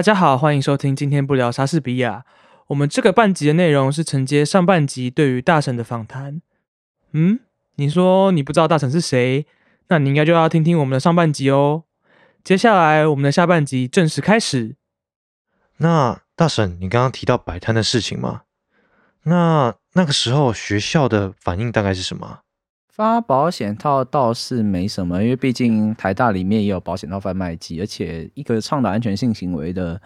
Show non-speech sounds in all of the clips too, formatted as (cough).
大家好，欢迎收听今天不聊莎士比亚。我们这个半集的内容是承接上半集对于大神的访谈。嗯，你说你不知道大神是谁？那你应该就要听听我们的上半集哦。接下来我们的下半集正式开始。那大婶，你刚刚提到摆摊的事情吗？那那个时候学校的反应大概是什么？发保险套倒是没什么，因为毕竟台大里面也有保险套贩卖机，而且一个倡导安全性行为的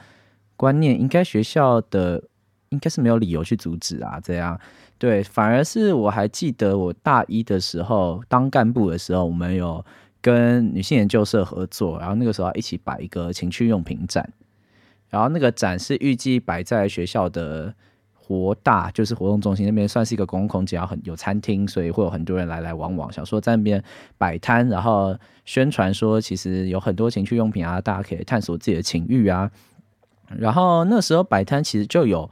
观念，应该学校的应该是没有理由去阻止啊。这样对，反而是我还记得我大一的时候当干部的时候，我们有跟女性研究社合作，然后那个时候一起摆一个情趣用品展，然后那个展是预计摆在学校的。活大就是活动中心那边算是一个公共空间，很有餐厅，所以会有很多人来来往往，想说在那边摆摊，然后宣传说其实有很多情趣用品啊，大家可以探索自己的情欲啊。然后那时候摆摊其实就有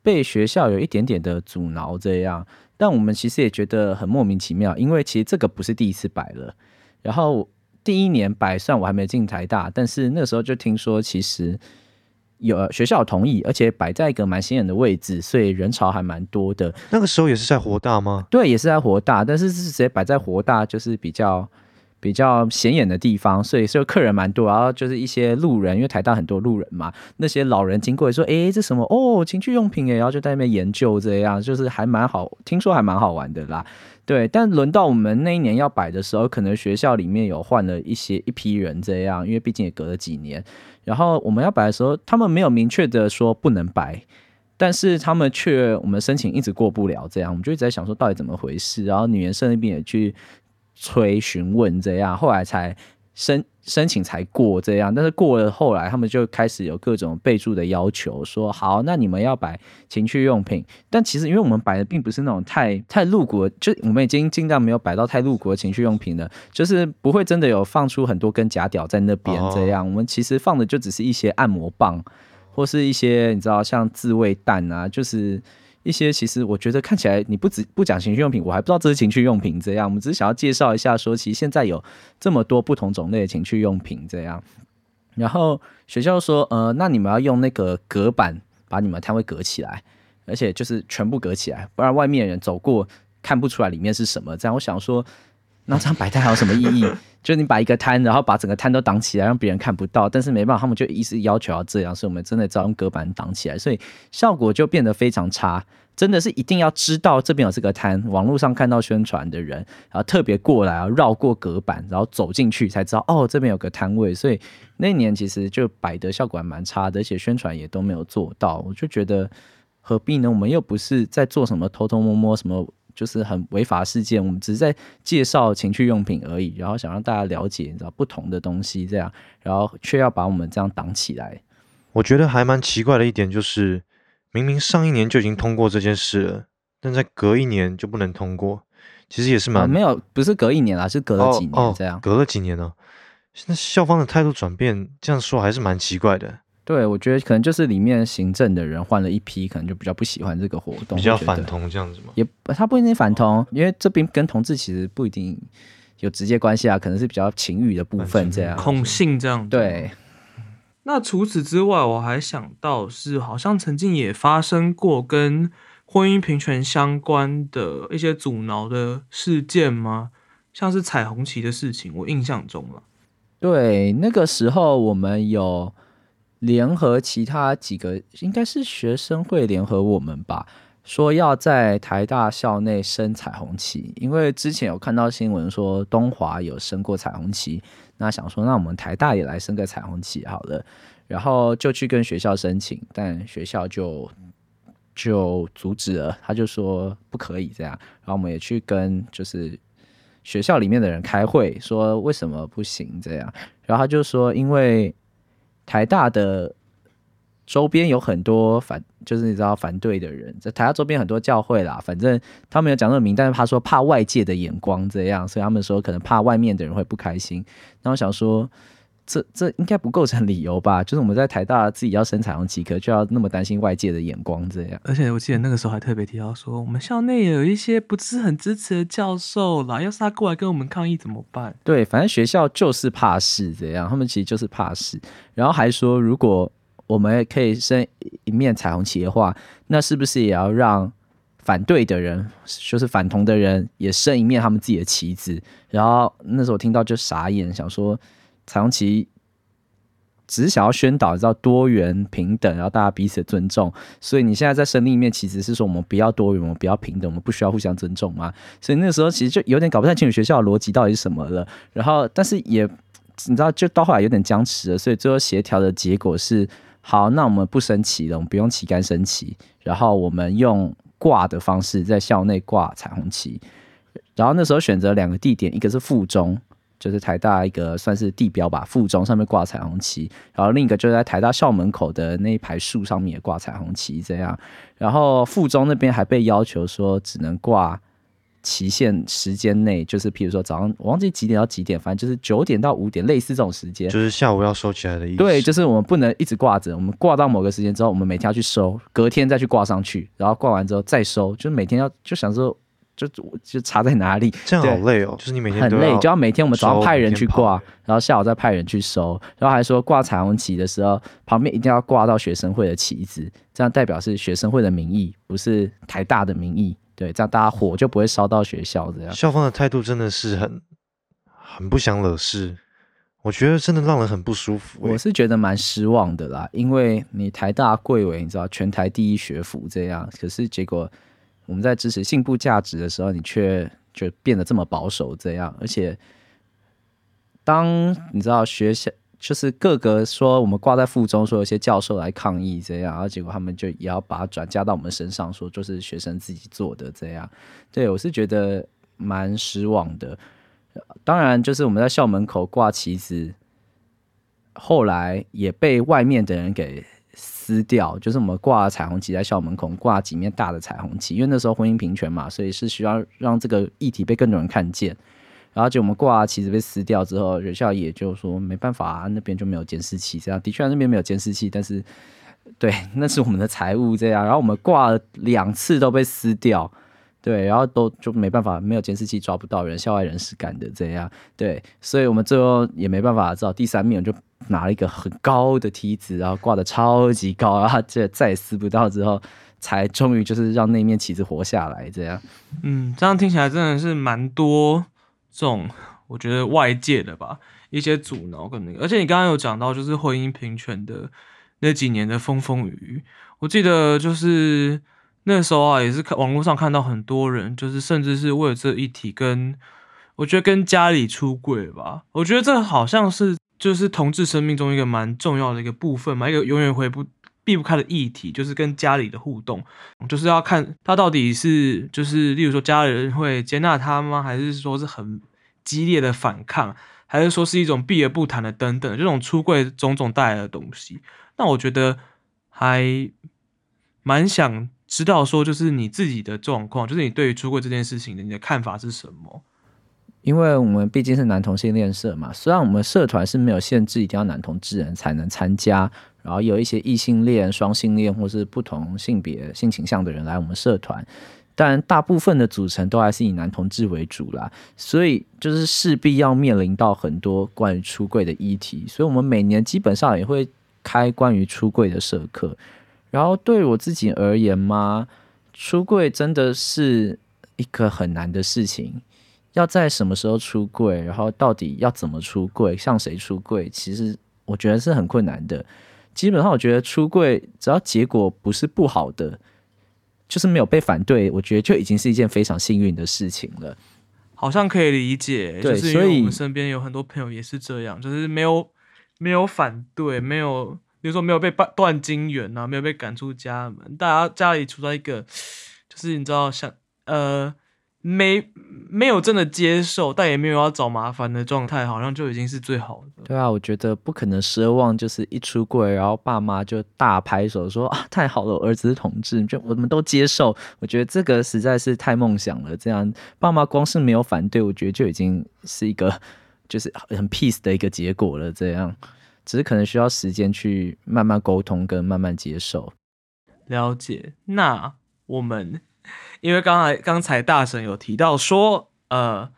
被学校有一点点的阻挠这样，但我们其实也觉得很莫名其妙，因为其实这个不是第一次摆了。然后第一年摆，算我还没进台大，但是那时候就听说其实。有学校同意，而且摆在一个蛮显眼的位置，所以人潮还蛮多的。那个时候也是在活大吗？对，也是在活大，但是是直接摆在活大，就是比较比较显眼的地方，所以就客人蛮多。然后就是一些路人，因为台大很多路人嘛，那些老人经过也说：“哎，这什么？哦，情趣用品哎！”然后就在那边研究，这样就是还蛮好，听说还蛮好玩的啦。对，但轮到我们那一年要摆的时候，可能学校里面有换了一些一批人，这样，因为毕竟也隔了几年。然后我们要摆的时候，他们没有明确的说不能摆，但是他们却我们申请一直过不了，这样我们就一直在想说到底怎么回事。然后女研社那边也去催询问，这样后来才。申申请才过这样，但是过了后来，他们就开始有各种备注的要求，说好，那你们要摆情趣用品。但其实因为我们摆的并不是那种太太露骨，就我们已经尽量没有摆到太露骨的情趣用品了，就是不会真的有放出很多根假屌在那边这样。我们其实放的就只是一些按摩棒，或是一些你知道像自慰蛋啊，就是。一些其实我觉得看起来你不只不讲情趣用品，我还不知道这是情趣用品这样。我们只是想要介绍一下，说其实现在有这么多不同种类的情趣用品这样。然后学校说，呃，那你们要用那个隔板把你们摊位隔起来，而且就是全部隔起来，不然外面人走过看不出来里面是什么。这样我想说，那这样摆摊还有什么意义？(laughs) 就你摆一个摊，然后把整个摊都挡起来，让别人看不到。但是没办法，他们就一直要求要这样，所以我们真的只好用隔板挡起来，所以效果就变得非常差。真的是一定要知道这边有这个摊，网络上看到宣传的人，然后特别过来啊，绕过隔板，然后走进去才知道哦，这边有个摊位。所以那年其实就摆的效果还蛮差的，而且宣传也都没有做到。我就觉得何必呢？我们又不是在做什么偷偷摸摸什么。就是很违法事件，我们只是在介绍情趣用品而已，然后想让大家了解，你知道不同的东西这样，然后却要把我们这样挡起来。我觉得还蛮奇怪的一点就是，明明上一年就已经通过这件事了，但在隔一年就不能通过，其实也是蛮没有，不是隔一年啦，是隔了几年这样，隔了几年呢？现在校方的态度转变，这样说还是蛮奇怪的。对，我觉得可能就是里面行政的人换了一批，可能就比较不喜欢这个活动，比较反同这样子吗？也，他不一定反同，因为这边跟同志其实不一定有直接关系啊，可能是比较情欲的部分这样，恐性这样。对。那除此之外，我还想到是，好像曾经也发生过跟婚姻平权相关的一些阻挠的事件吗？像是彩虹旗的事情，我印象中了。对，那个时候我们有。联合其他几个，应该是学生会联合我们吧，说要在台大校内升彩虹旗，因为之前有看到新闻说东华有升过彩虹旗，那想说那我们台大也来升个彩虹旗好了，然后就去跟学校申请，但学校就就阻止了，他就说不可以这样，然后我们也去跟就是学校里面的人开会，说为什么不行这样，然后他就说因为。台大的周边有很多反，就是你知道反对的人，在台大周边很多教会啦，反正他们有讲这个名，但是他说怕外界的眼光这样，所以他们说可能怕外面的人会不开心。那我想说。这这应该不构成理由吧？就是我们在台大自己要升彩虹旗，可就要那么担心外界的眼光这样。而且我记得那个时候还特别提到说，我们校内有一些不是很支持的教授啦，要是他过来跟我们抗议怎么办？对，反正学校就是怕事这样，他们其实就是怕事。然后还说，如果我们可以升一面彩虹旗的话，那是不是也要让反对的人，就是反同的人，也升一面他们自己的旗子？然后那时候我听到就傻眼，想说彩虹旗只是想要宣导，知道多元平等，然后大家彼此尊重。所以你现在在升另一面其实，是说我们不要多元，我们不要平等，我们不需要互相尊重嘛？所以那时候其实就有点搞不太清楚学校的逻辑到底是什么了。然后，但是也你知道，就到后来有点僵持了。所以最后协调的结果是。好，那我们不升旗了，我们不用旗杆升旗，然后我们用挂的方式在校内挂彩虹旗。然后那时候选择两个地点，一个是附中，就是台大一个算是地标吧，附中上面挂彩虹旗，然后另一个就在台大校门口的那一排树上面也挂彩虹旗，这样。然后附中那边还被要求说只能挂。期限时间内，就是譬如说早上，我忘记几点到几点，反正就是九点到五点，类似这种时间，就是下午要收起来的意思。对，就是我们不能一直挂着，我们挂到某个时间之后，我们每天要去收，隔天再去挂上去，然后挂完之后再收，就是每天要就想说，就就差在哪里，这样好累哦。就是你每天很累，就要每天我们早上派人去挂，然后下午再派人去收，然后还说挂彩虹旗的时候，旁边一定要挂到学生会的旗子，这样代表是学生会的名义，不是台大的名义。对，这样大家火就不会烧到学校。这样校方的态度真的是很很不想惹事，我觉得真的让人很不舒服。我是觉得蛮失望的啦，因为你台大贵为你知道全台第一学府这样，可是结果我们在支持性部价值的时候，你却就变得这么保守这样，而且当你知道学校。就是各个说我们挂在附中，说有些教授来抗议这样，然后结果他们就也要把它转嫁到我们身上，说就是学生自己做的这样。对我是觉得蛮失望的。当然，就是我们在校门口挂旗子，后来也被外面的人给撕掉。就是我们挂彩虹旗在校门口挂几面大的彩虹旗，因为那时候婚姻平权嘛，所以是需要让这个议题被更多人看见。然后就我们挂旗子被撕掉之后，学校也就说没办法，那边就没有监视器。这样的确那边没有监视器，但是对，那是我们的财务这样。然后我们挂了两次都被撕掉，对，然后都就没办法，没有监视器抓不到人，校外人士干的这样。对，所以我们最后也没办法，知道第三面就拿了一个很高的梯子，然后挂的超级高，然后这再撕不到之后，才终于就是让那面旗子活下来这样。嗯，这样听起来真的是蛮多。这种我觉得外界的吧，一些阻挠跟那个，而且你刚刚有讲到，就是婚姻平权的那几年的风风雨雨，我记得就是那时候啊，也是看网络上看到很多人，就是甚至是为了这一题跟我觉得跟家里出柜吧，我觉得这好像是就是同志生命中一个蛮重要的一个部分嘛，一个永远回不避不开的议题，就是跟家里的互动，就是要看他到底是就是，例如说家人会接纳他吗？还是说是很激烈的反抗？还是说是一种避而不谈的等等这种出柜种种带来的东西？那我觉得还蛮想知道说，就是你自己的状况，就是你对于出柜这件事情的你的看法是什么？因为我们毕竟是男同性恋社嘛，虽然我们社团是没有限制一定要男同志人才能参加。然后有一些异性恋、双性恋或是不同性别性倾向的人来我们社团，但大部分的组成都还是以男同志为主啦，所以就是势必要面临到很多关于出柜的议题，所以我们每年基本上也会开关于出柜的社课。然后对我自己而言嘛，出柜真的是一个很难的事情，要在什么时候出柜，然后到底要怎么出柜，向谁出柜，其实我觉得是很困难的。基本上，我觉得出柜只要结果不是不好的，就是没有被反对，我觉得就已经是一件非常幸运的事情了。好像可以理解，就是因为我们身边有很多朋友也是这样，就是没有没有反对，没有比如说没有被断断金源啊，没有被赶出家门，大家家里处在一个就是你知道像呃。没没有真的接受，但也没有要找麻烦的状态，好像就已经是最好的。对啊，我觉得不可能奢望就是一出柜，然后爸妈就大拍手说啊，太好了，我儿子是同志，就我们都接受。我觉得这个实在是太梦想了。这样爸妈光是没有反对，我觉得就已经是一个就是很 peace 的一个结果了。这样只是可能需要时间去慢慢沟通跟慢慢接受。了解。那我们。因为刚才刚才大神有提到说，呃，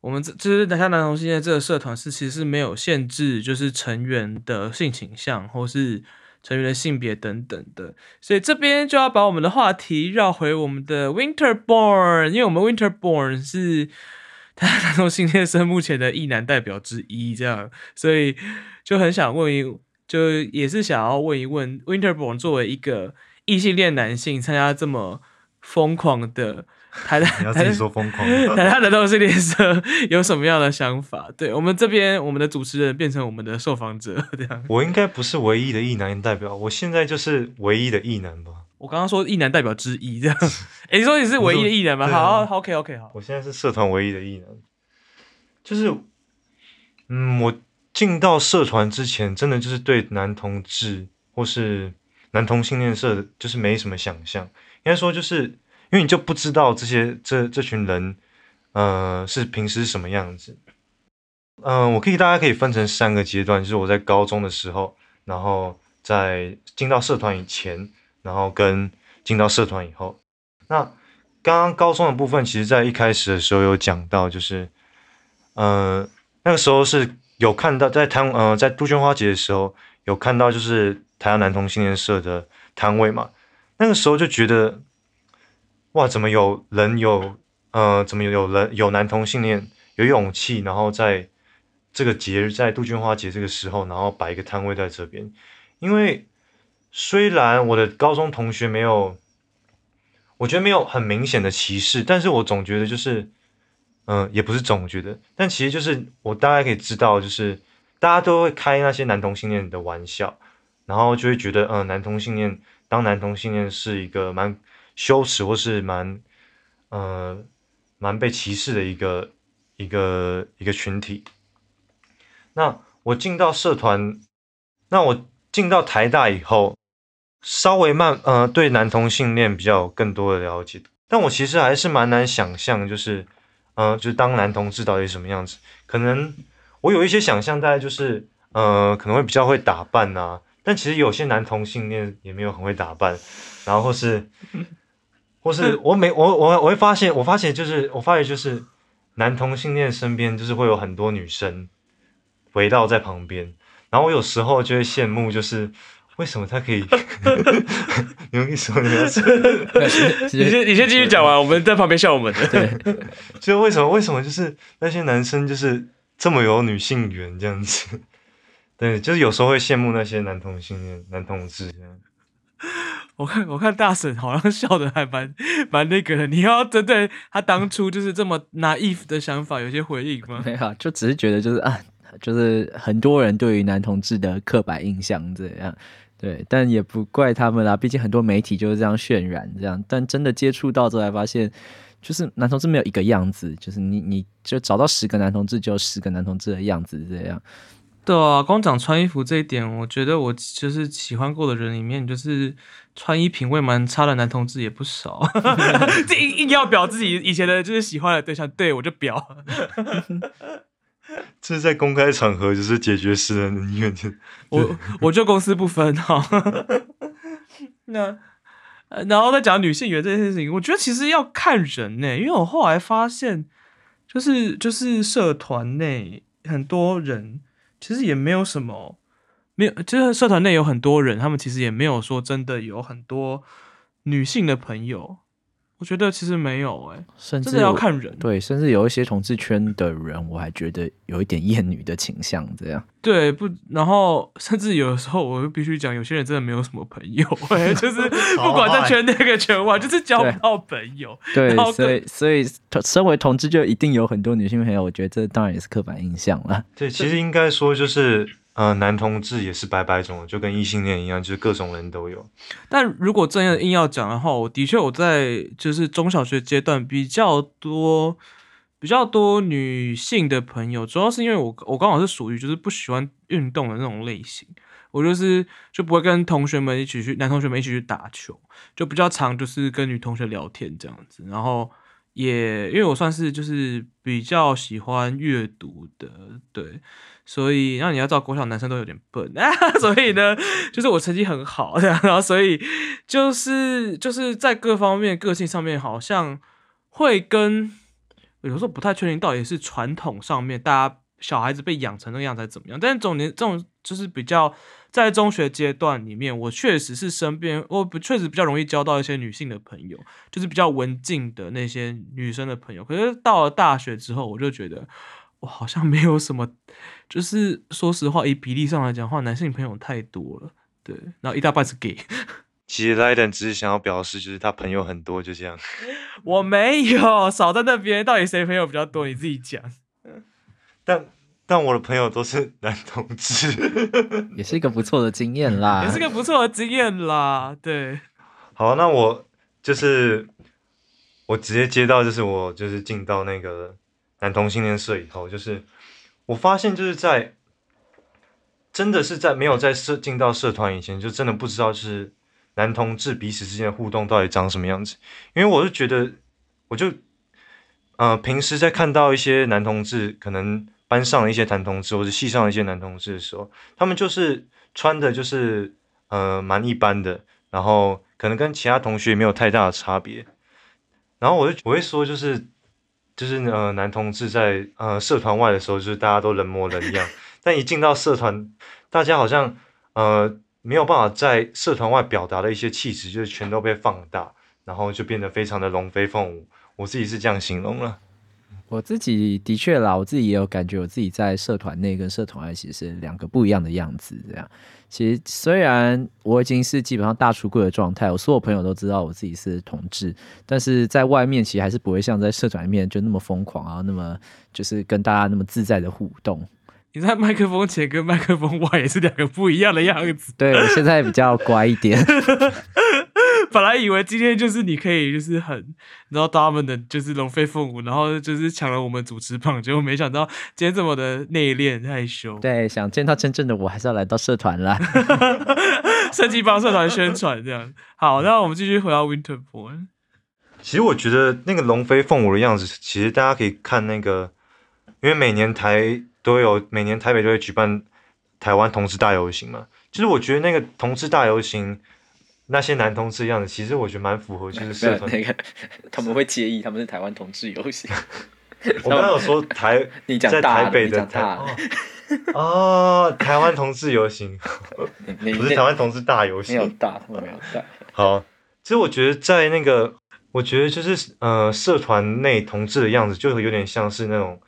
我们这就是等下男同性恋这个社团是其实没有限制，就是成员的性倾向或是成员的性别等等的。所以这边就要把我们的话题绕回我们的 Winterborn，因为我们 Winterborn 是他男同性恋生目前的异男代表之一，这样，所以就很想问一，就也是想要问一问 Winterborn 作为一个异性恋男性，参加这么疯狂的。(laughs) 台你要自己说疯狂，(laughs) 台大的同性恋社有什么样的想法？对我们这边，我们的主持人变成我们的受访者 (laughs) 这样。我应该不是唯一的异男代表，我现在就是唯一的异男吧。我刚刚说异男代表之一这样，哎，你说你是唯一的异男吗？好，OK OK 好。我现在是社团唯一的异男，就是，嗯，我进到社团之前，真的就是对男同志或是男同性恋社，就是没什么想象，应应该说就是。因为你就不知道这些这这群人，呃，是平时什么样子。嗯，我可以大家可以分成三个阶段，就是我在高中的时候，然后在进到社团以前，然后跟进到社团以后。那刚刚高中的部分，其实在一开始的时候有讲到，就是，呃，那个时候是有看到在摊，呃，在杜鹃花节的时候有看到，就是台湾男同性恋社的摊位嘛。那个时候就觉得。哇，怎么有人有呃，怎么有人有男同性恋有勇气，然后在这个节日，在杜鹃花节这个时候，然后摆一个摊位在这边。因为虽然我的高中同学没有，我觉得没有很明显的歧视，但是我总觉得就是，嗯，也不是总觉得，但其实就是我大概可以知道，就是大家都会开那些男同性恋的玩笑，然后就会觉得，嗯，男同性恋当男同性恋是一个蛮。羞耻或是蛮，呃，蛮被歧视的一个一个一个群体。那我进到社团，那我进到台大以后，稍微慢，呃，对男同性恋比较有更多的了解。但我其实还是蛮难想象，就是，呃，就是当男同志到底什么样子。可能我有一些想象，大概就是，呃，可能会比较会打扮呐。但其实有些男同性恋也没有很会打扮，然后或是。(laughs) 或是我每我我我会发现，我发现就是我发现就是男同性恋身边就是会有很多女生围绕在旁边，然后我有时候就会羡慕，就是为什么他可以？(laughs) 你们可以说你们，(laughs) 你先你先继续讲完，我们在旁边笑我们的。对，就为什么为什么就是那些男生就是这么有女性缘这样子？对，就是有时候会羡慕那些男同性恋男同志这样。(laughs) 我看我看大婶好像笑的还蛮蛮那个的，你要针对他当初就是这么 naive 的想法有些回应吗？(laughs) 没有，就只是觉得就是啊，就是很多人对于男同志的刻板印象这样，对，但也不怪他们啦，毕竟很多媒体就是这样渲染这样，但真的接触到之后才发现，就是男同志没有一个样子，就是你你就找到十个男同志就有十个男同志的样子这样。对啊，光讲穿衣服这一点，我觉得我就是喜欢过的人里面，就是穿衣品味蛮差的男同志也不少。(laughs) (laughs) 这硬硬要表自己以前的就是喜欢的对象，对我就表。(laughs) 这是在公开场合就是解决私人恩怨的。我我就公私不分哈。那然后再讲女性缘这件事情，我觉得其实要看人呢，因为我后来发现，就是就是社团内很多人。其实也没有什么，没有，就是社团内有很多人，他们其实也没有说真的有很多女性的朋友。我觉得其实没有，哎，甚至要看人。对，甚至有一些同志圈的人，我还觉得有一点厌女的倾向，这样。对，不，然后甚至有的时候，我必须讲，有些人真的没有什么朋友，哎，(laughs) 就是 (laughs) 不管在圈内跟圈外，就是交不到朋友。对，所以，所以，身为同志就一定有很多女性朋友，我觉得这当然也是刻板印象了。对，其实应该说就是。呃，男同志也是白白种，就跟异性恋一样，就是各种人都有。但如果真的硬要讲的话，我的确我在就是中小学阶段比较多比较多女性的朋友，主要是因为我我刚好是属于就是不喜欢运动的那种类型，我就是就不会跟同学们一起去，男同学们一起去打球，就比较常就是跟女同学聊天这样子，然后。也因为我算是就是比较喜欢阅读的，对，所以那你要知道国小男生都有点笨啊，(laughs) 所以呢，就是我成绩很好，然后所以就是就是在各方面个性上面好像会跟有时候不太确定到底是传统上面大家小孩子被养成那个样才怎么样。但是总年这种就是比较在中学阶段里面，我确实是身边我不确实比较容易交到一些女性的朋友，就是比较文静的那些女生的朋友。可是到了大学之后，我就觉得我好像没有什么，就是说实话，以比例上来讲的话，男性朋友太多了，对，然后一大半是 gay。(laughs) 其实 Liden 只是想要表示，就是他朋友很多，就这样。(laughs) 我没有少在那边，到底谁朋友比较多？你自己讲。但但我的朋友都是男同志，(laughs) 也是一个不错的经验啦，(laughs) 也是个不错的经验啦。对，好，那我就是我直接接到，就是我就是进到那个男同性恋社以后，就是我发现就是在真的是在没有在社进到社团以前，就真的不知道就是男同志彼此之间的互动到底长什么样子，因为我是觉得我就呃平时在看到一些男同志可能。班上的一些男同志，或者系上的一些男同志的时候，他们就是穿的，就是呃蛮一般的，然后可能跟其他同学没有太大的差别。然后我就我会说，就是就是呃男同志在呃社团外的时候，就是大家都冷模冷样，但一进到社团，大家好像呃没有办法在社团外表达的一些气质，就是全都被放大，然后就变得非常的龙飞凤舞。我自己是这样形容了。我自己的确啦，我自己也有感觉，我自己在社团内跟社团外其实是两个不一样的样子。这样，其实虽然我已经是基本上大出柜的状态，我所有朋友都知道我自己是同志，但是在外面其实还是不会像在社团里面就那么疯狂啊，那么就是跟大家那么自在的互动。你在麦克风前跟麦克风外也是两个不一样的样子。对我现在比较乖一点。(laughs) 本来以为今天就是你可以就是很，然后他们的就是龙飞凤舞，然后就是抢了我们主持棒，结果没想到今天这么的内敛害羞。对，想见到真正的我，还是要来到社团啦。(laughs) 设计帮社团宣传这样。好，那我们继续回到 Winterborn。其实我觉得那个龙飞凤舞的样子，其实大家可以看那个，因为每年台都有，每年台北都会举办台湾同志大游行嘛。就是我觉得那个同志大游行。那些男同志样子，其实我觉得蛮符合，就是社团那个 (laughs) 他们会介意，他们是台湾同志游行。(laughs) 我刚刚有说台，你讲在台北的台哦，台湾同志游行，(laughs) 不是台湾同志大游行，没有大，他们没有大。好，其实我觉得在那个，我觉得就是呃，社团内同志的样子，就有点像是那种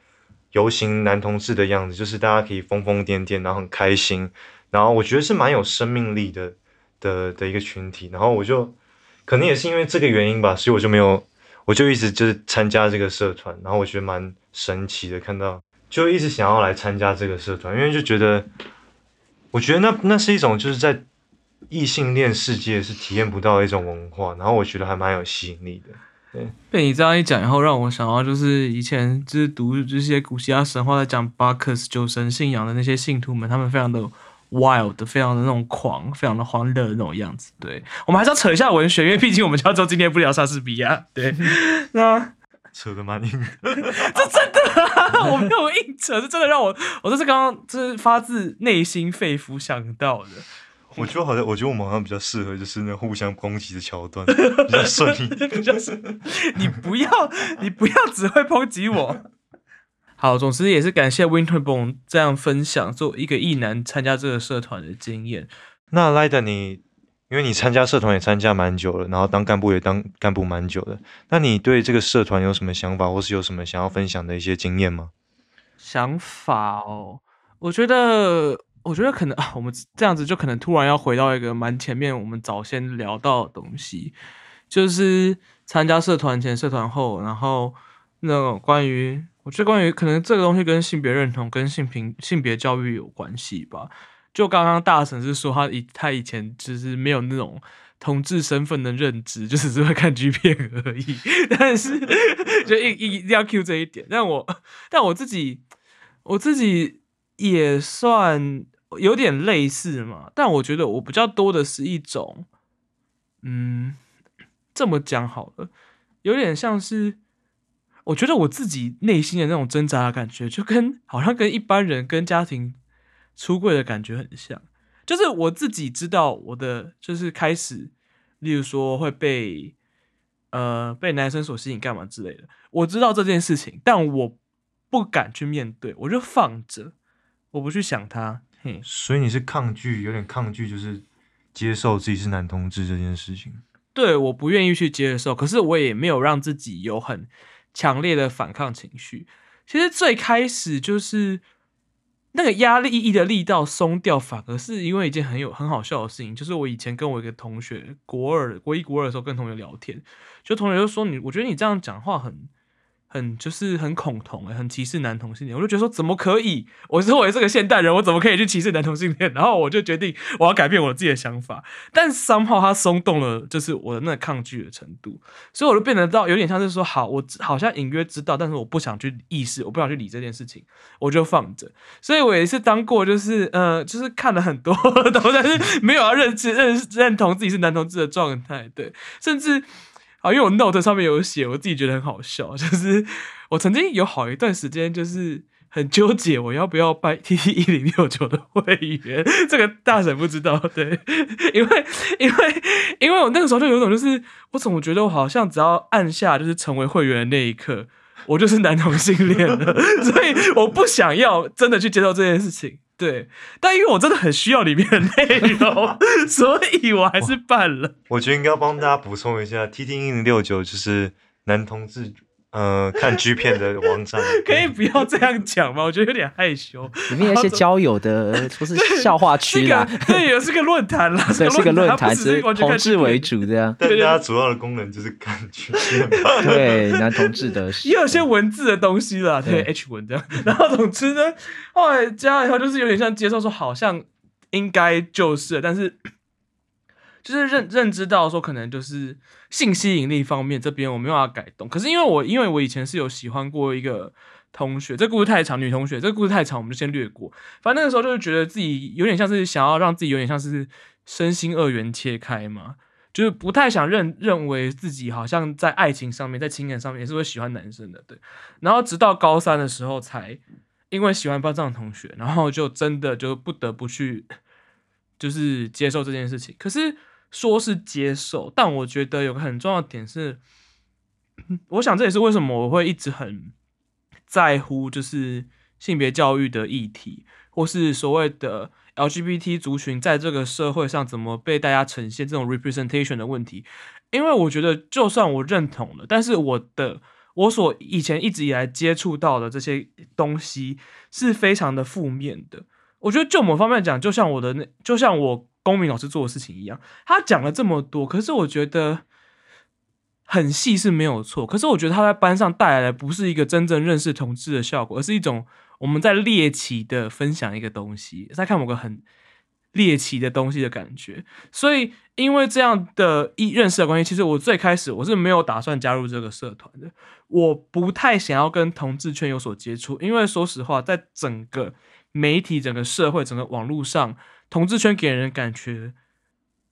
游行男同志的样子，就是大家可以疯疯癫癫，然后很开心，然后我觉得是蛮有生命力的。的的一个群体，然后我就可能也是因为这个原因吧，所以我就没有，我就一直就是参加这个社团，然后我觉得蛮神奇的，看到就一直想要来参加这个社团，因为就觉得，我觉得那那是一种就是在异性恋世界是体验不到的一种文化，然后我觉得还蛮有吸引力的。对，被你这样一讲以后，让我想到就是以前就是读这些古希腊神话在讲巴克斯酒神信仰的那些信徒们，他们非常的。Wild 非常的那种狂，非常的欢乐的那种样子。对我们还是要扯一下文学，因为毕竟我们叫做今天不聊莎士比亚。对，(laughs) 那扯的蛮硬，(laughs) 这真的，我没有硬扯，是真的让我，我这是刚刚这是发自内心肺腑想到的。我觉得好像，我觉得我们好像比较适合，就是那互相攻击的桥段，比较顺利，(laughs) 比较顺。你不要，你不要只会抨击我。好，总之也是感谢 Winterborn 这样分享作为一个艺男参加这个社团的经验。那 Light 你，因为你参加社团也参加蛮久了，然后当干部也当干部蛮久了，那你对这个社团有什么想法，或是有什么想要分享的一些经验吗？想法哦，我觉得，我觉得可能啊，(laughs) 我们这样子就可能突然要回到一个蛮前面我们早先聊到的东西，就是参加社团前、社团后，然后那种关于。我觉得关于可能这个东西跟性别认同、跟性平、性别教育有关系吧。就刚刚大神是说他以他以前就是没有那种同志身份的认知，就只是会看 G 片而已。(laughs) 但是就一一定要 Q 这一点。但我但我自己我自己也算有点类似嘛。但我觉得我比较多的是一种，嗯，这么讲好了，有点像是。我觉得我自己内心的那种挣扎的感觉，就跟好像跟一般人跟家庭出柜的感觉很像。就是我自己知道我的，就是开始，例如说会被呃被男生所吸引干嘛之类的，我知道这件事情，但我不敢去面对，我就放着，我不去想他。嘿，所以你是抗拒，有点抗拒，就是接受自己是男同志这件事情。对，我不愿意去接受，可是我也没有让自己有很强烈的反抗情绪。其实最开始就是那个压力一的力道松掉，反而是因为一件很有很好笑的事情，就是我以前跟我一个同学，国二、国一、国二的时候跟同学聊天，就同学就说你，我觉得你这样讲话很。很就是很恐同哎，很歧视男同性恋，我就觉得说怎么可以？我作为这个现代人，我怎么可以去歧视男同性恋？然后我就决定我要改变我自己的想法。但三号他松动了，就是我的那抗拒的程度，所以我就变得到有点像是说，好，我好像隐约知道，但是我不想去意识，我不想去理这件事情，我就放着。所以我也是当过，就是呃，就是看了很多，但是没有要认知、认认同自己是男同志的状态，对，甚至。啊，因为我 note 上面有写，我自己觉得很好笑，就是我曾经有好一段时间就是很纠结，我要不要拜 T T 一零六九的会员？这个大神不知道，对，因为因为因为我那个时候就有种，就是我总觉得我好像只要按下就是成为会员的那一刻，我就是男同性恋了，(laughs) 所以我不想要真的去接受这件事情。对，但因为我真的很需要里面的内容，(laughs) 所以我还是办了。我觉得应该要帮大家补充一下，T T 一零六九就是男同志。呃，看 G 片的网站 (laughs) 可以不要这样讲吗？我觉得有点害羞。里面有一些交友的，不是笑话区啦，对，也是个论坛啦，对，(laughs) 是个论坛，是同志为主这样。但大家主要的功能就是看 G 片，(laughs) 对，男同志的，也有些文字的东西啦，对，H 文这样。然后总之呢，后来加了以后就是有点像接受说，好像应该就是，但是。就是认认知到说，可能就是性吸引力方面这边我没有办法改动。可是因为我因为我以前是有喜欢过一个同学，这故事太长，女同学这故事太长，我们就先略过。反正那个时候就是觉得自己有点像是想要让自己有点像是身心二元切开嘛，就是不太想认认为自己好像在爱情上面，在情感上面也是会喜欢男生的，对。然后直到高三的时候，才因为喜欢班上的同学，然后就真的就不得不去就是接受这件事情。可是。说是接受，但我觉得有个很重要的点是，我想这也是为什么我会一直很在乎，就是性别教育的议题，或是所谓的 LGBT 族群在这个社会上怎么被大家呈现这种 representation 的问题。因为我觉得，就算我认同了，但是我的我所以前一直以来接触到的这些东西是非常的负面的。我觉得就某方面讲，就像我的那，就像我。公民老师做的事情一样，他讲了这么多，可是我觉得很细是没有错。可是我觉得他在班上带来的不是一个真正认识同志的效果，而是一种我们在猎奇的分享一个东西，在看某个很猎奇的东西的感觉。所以因为这样的一认识的关系，其实我最开始我是没有打算加入这个社团的。我不太想要跟同志圈有所接触，因为说实话，在整个媒体、整个社会、整个网络上。同志圈给人感觉，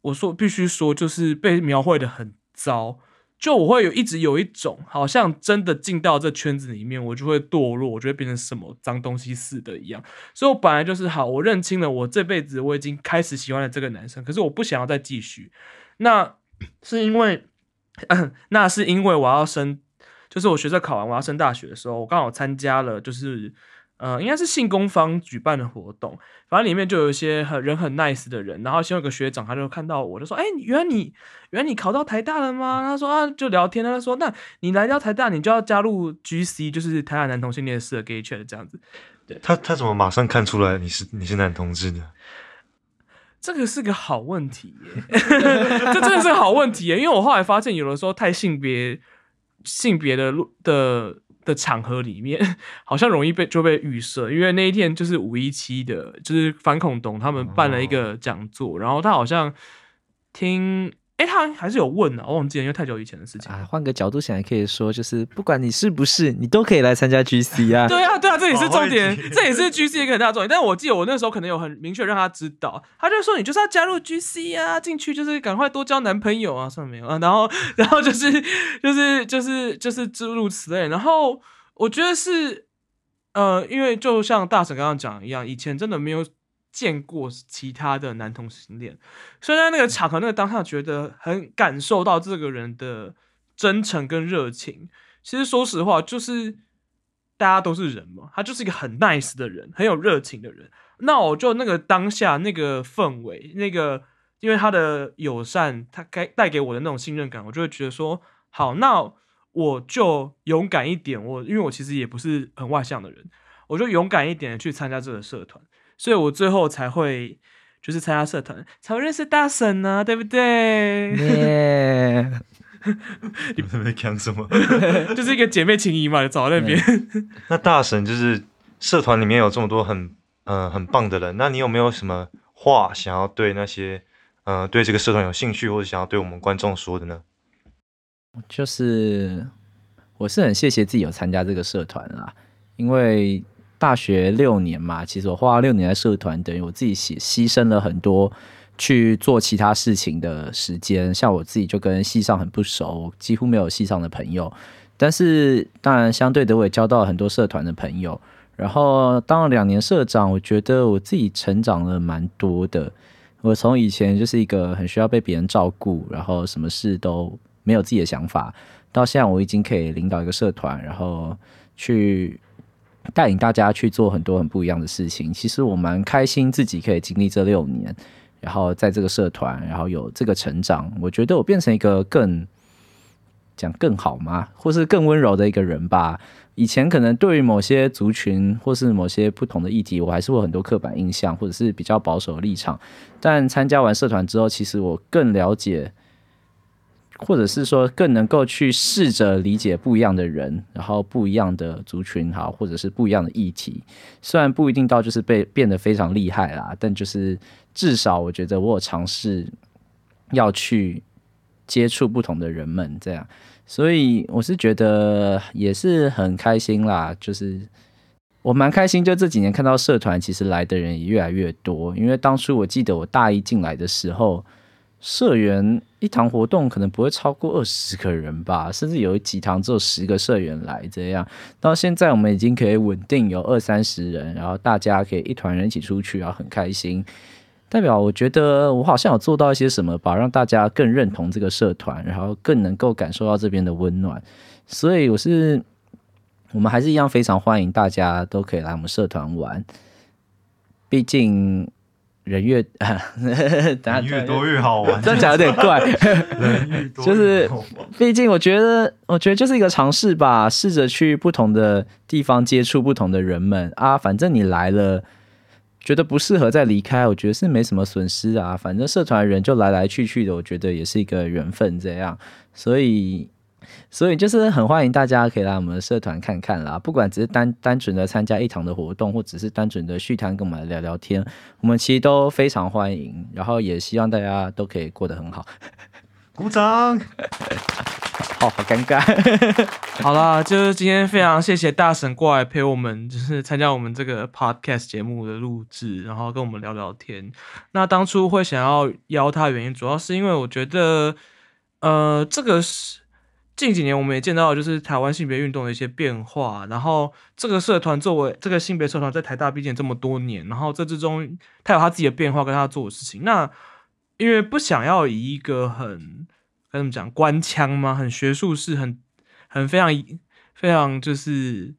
我说必须说，就是被描绘的很糟。就我会有一直有一种，好像真的进到这圈子里面，我就会堕落，我就会变成什么脏东西似的一样。所以我本来就是好，我认清了，我这辈子我已经开始喜欢了这个男生，可是我不想要再继续。那是因为，(clears throat) 那是因为我要升，就是我学测考完我要升大学的时候，我刚好参加了，就是。呃，应该是性工方举办的活动，反正里面就有一些很人很 nice 的人，然后先有个学长，他就看到我就说，哎，原来你原来你考到台大了吗？他说啊，就聊天，他说，那你来到台大，你就要加入 GC，就是台大男同性恋社 gay 圈的这样子。对他，他怎么马上看出来你是你是男同志的？这个是个好问题耶，(laughs) 这真的是个好问题耶，因为我后来发现，有的时候太性别性别的的。的场合里面，好像容易被就被预设，因为那一天就是五一七的，就是反恐董他们办了一个讲座，然后他好像听。哎，他还是有问呢，我忘记了，因为太久以前的事情啊。换个角度想，也可以说，就是不管你是不是，你都可以来参加 GC 啊。(laughs) 对啊，对啊，这也是重点，这也是 GC 一个很大重点。但是我记得我那时候可能有很明确让他知道，他就说你就是要加入 GC 啊，进去就是赶快多交男朋友啊，算没有啊。然后，然后就是就是就是就是诸如此类。然后我觉得是，呃，因为就像大婶刚刚讲一样，以前真的没有。见过其他的男同性恋，所以在那个场合、那个当下，觉得很感受到这个人的真诚跟热情。其实说实话，就是大家都是人嘛，他就是一个很 nice 的人，很有热情的人。那我就那个当下那个氛围，那个因为他的友善，他该带给我的那种信任感，我就会觉得说，好，那我就勇敢一点。我因为我其实也不是很外向的人，我就勇敢一点去参加这个社团，所以我最后才会就是参加社团，才会认识大婶呢，对不对？耶，(laughs) (laughs) 你们在讲什么？(laughs) 就是一个姐妹情谊嘛，走到那边。那大神就是社团里面有这么多很呃很棒的人，那你有没有什么话想要对那些呃对这个社团有兴趣或者想要对我们观众说的呢？就是我是很谢谢自己有参加这个社团啦，因为大学六年嘛，其实我花了六年在社团，等于我自己牺牺牲了很多去做其他事情的时间。像我自己就跟系上很不熟，几乎没有系上的朋友，但是当然相对的我也交到了很多社团的朋友。然后当了两年社长，我觉得我自己成长了蛮多的。我从以前就是一个很需要被别人照顾，然后什么事都没有自己的想法，到现在我已经可以领导一个社团，然后去带领大家去做很多很不一样的事情。其实我蛮开心自己可以经历这六年，然后在这个社团，然后有这个成长。我觉得我变成一个更讲更好吗，或是更温柔的一个人吧。以前可能对于某些族群或是某些不同的议题，我还是会很多刻板印象，或者是比较保守的立场。但参加完社团之后，其实我更了解，或者是说更能够去试着理解不一样的人，然后不一样的族群，好，或者是不一样的议题。虽然不一定到就是被变得非常厉害啦，但就是至少我觉得我有尝试要去接触不同的人们，这样。所以我是觉得也是很开心啦，就是我蛮开心，就这几年看到社团其实来的人也越来越多。因为当初我记得我大一进来的时候，社员一堂活动可能不会超过二十个人吧，甚至有几堂只有十个社员来这样。到现在我们已经可以稳定有二三十人，然后大家可以一团人一起出去，然后很开心。代表我觉得我好像有做到一些什么吧，让大家更认同这个社团，然后更能够感受到这边的温暖。所以我是，我们还是一样非常欢迎大家都可以来我们社团玩。毕竟人越 (laughs) 人越多越好玩，这样讲有点怪。(laughs) 人越多就是毕竟我觉得，我觉得就是一个尝试吧，试着去不同的地方接触不同的人们啊。反正你来了，觉得不适合再离开，我觉得是没什么损失啊。反正社团人就来来去去的，我觉得也是一个缘分这样。所以，所以就是很欢迎大家可以来我们的社团看看啦。不管只是单单纯的参加一堂的活动，或只是单纯的续谈跟我们聊聊天，我们其实都非常欢迎。然后也希望大家都可以过得很好。鼓掌。(laughs) 哦，好尴尬。(laughs) 好啦，就是今天非常谢谢大神过来陪我们，就是参加我们这个 podcast 节目的录制，然后跟我们聊聊天。那当初会想要邀他的原因，主要是因为我觉得，呃，这个是近几年我们也见到，就是台湾性别运动的一些变化。然后这个社团作为这个性别社团在台大毕竟这么多年，然后这之中他有他自己的变化跟他做的事情。那因为不想要以一个很该怎么讲官腔吗？很学术式，很很非常非常就是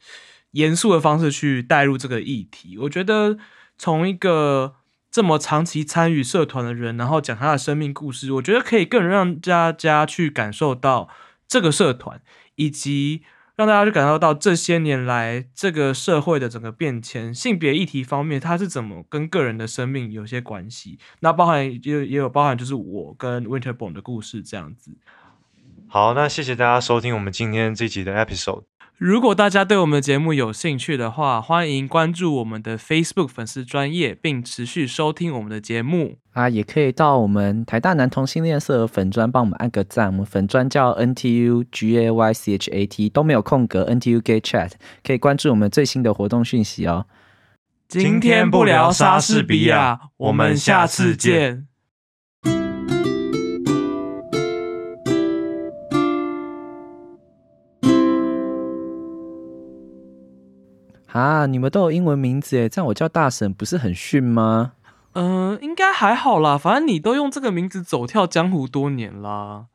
严肃的方式去带入这个议题。我觉得从一个这么长期参与社团的人，然后讲他的生命故事，我觉得可以更让大家去感受到这个社团，以及让大家去感受到这些年来这个社会的整个变迁，性别议题方面它是怎么跟个人的生命有些关系。那包含也也有包含就是我跟 Winterborn 的故事这样子。好，那谢谢大家收听我们今天这集的 episode。如果大家对我们的节目有兴趣的话，欢迎关注我们的 Facebook 粉丝专业，并持续收听我们的节目。啊，也可以到我们台大男同性恋社粉专帮我们按个赞，我们粉专叫 NTU GAY CHAT 都没有空格，NTU Gay Chat 可以关注我们最新的活动讯息哦。今天不聊莎士比亚，我们下次见。啊，你们都有英文名字诶，这样我叫大婶不是很逊吗？嗯、应该还好啦，反正你都用这个名字走跳江湖多年啦。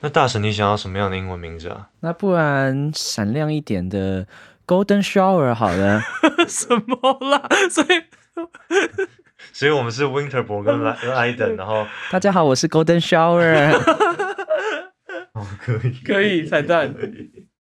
那大神，你想要什么样的英文名字啊？那不然闪亮一点的 Golden Shower 好了，(laughs) 什么啦？所以 (laughs) 所以我们是 Winterborn 跟跟 Iden，(laughs) 然后大家好，我是 Golden Shower。哦可以可以彩蛋。